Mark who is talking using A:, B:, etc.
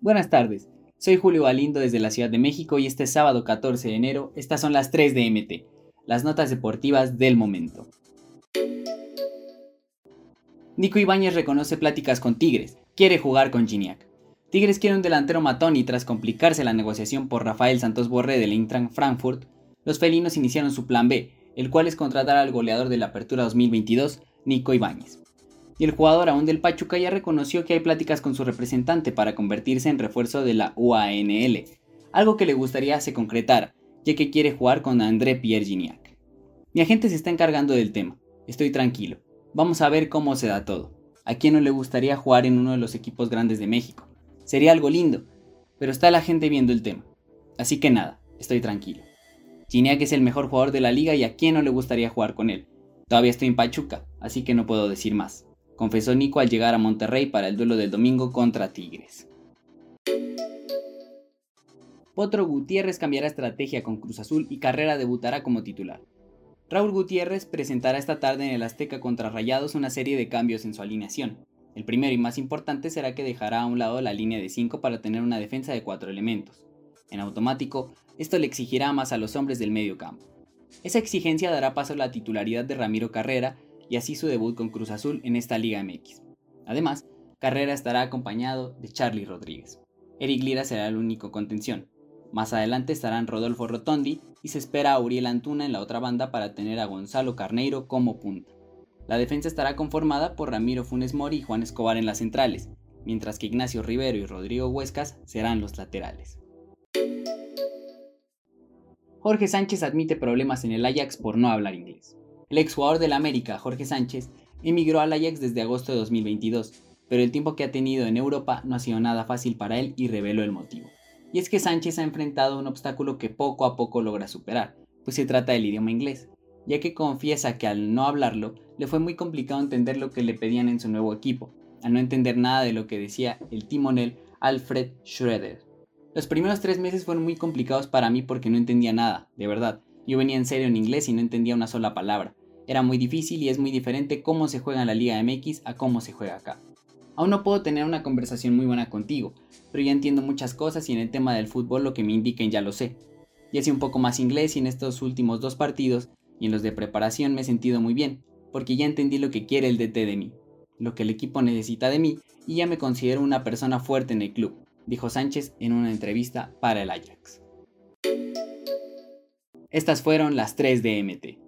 A: Buenas tardes, soy Julio Galindo desde la Ciudad de México y este sábado 14 de enero estas son las 3 de MT, las notas deportivas del momento. Nico Ibáñez reconoce pláticas con Tigres, quiere jugar con Gignac. Tigres quiere un delantero matón y tras complicarse la negociación por Rafael Santos Borré del Eintracht Frankfurt, los felinos iniciaron su plan B, el cual es contratar al goleador de la Apertura 2022, Nico Ibáñez y el jugador aún del Pachuca ya reconoció que hay pláticas con su representante para convertirse en refuerzo de la UANL, algo que le gustaría se concretara, ya que quiere jugar con André Pierre Gignac. Mi agente se está encargando del tema, estoy tranquilo, vamos a ver cómo se da todo. ¿A quién no le gustaría jugar en uno de los equipos grandes de México? Sería algo lindo, pero está la gente viendo el tema. Así que nada, estoy tranquilo. Gignac es el mejor jugador de la liga y a quién no le gustaría jugar con él. Todavía estoy en Pachuca, así que no puedo decir más confesó Nico al llegar a Monterrey para el duelo del domingo contra Tigres. Potro Gutiérrez cambiará estrategia con Cruz Azul y Carrera debutará como titular. Raúl Gutiérrez presentará esta tarde en el Azteca contra Rayados una serie de cambios en su alineación. El primero y más importante será que dejará a un lado la línea de 5 para tener una defensa de 4 elementos. En automático, esto le exigirá más a los hombres del medio campo. Esa exigencia dará paso a la titularidad de Ramiro Carrera y así su debut con Cruz Azul en esta Liga MX. Además, Carrera estará acompañado de Charlie Rodríguez. Eric Lira será el único contención. Más adelante estarán Rodolfo Rotondi y se espera a Uriel Antuna en la otra banda para tener a Gonzalo Carneiro como punta. La defensa estará conformada por Ramiro Funes Mori y Juan Escobar en las centrales, mientras que Ignacio Rivero y Rodrigo Huescas serán los laterales. Jorge Sánchez admite problemas en el Ajax por no hablar inglés. El exjugador del América, Jorge Sánchez, emigró al Ajax desde agosto de 2022, pero el tiempo que ha tenido en Europa no ha sido nada fácil para él y reveló el motivo. Y es que Sánchez ha enfrentado un obstáculo que poco a poco logra superar, pues se trata del idioma inglés, ya que confiesa que al no hablarlo le fue muy complicado entender lo que le pedían en su nuevo equipo, al no entender nada de lo que decía el timonel Alfred Schroeder. Los primeros tres meses fueron muy complicados para mí porque no entendía nada, de verdad. Yo venía en serio en inglés y no entendía una sola palabra. Era muy difícil y es muy diferente cómo se juega en la Liga MX a cómo se juega acá. Aún no puedo tener una conversación muy buena contigo, pero ya entiendo muchas cosas y en el tema del fútbol lo que me indiquen ya lo sé. Ya sé un poco más inglés y en estos últimos dos partidos y en los de preparación me he sentido muy bien, porque ya entendí lo que quiere el DT de mí, lo que el equipo necesita de mí y ya me considero una persona fuerte en el club, dijo Sánchez en una entrevista para el Ajax. Estas fueron las 3 de MT.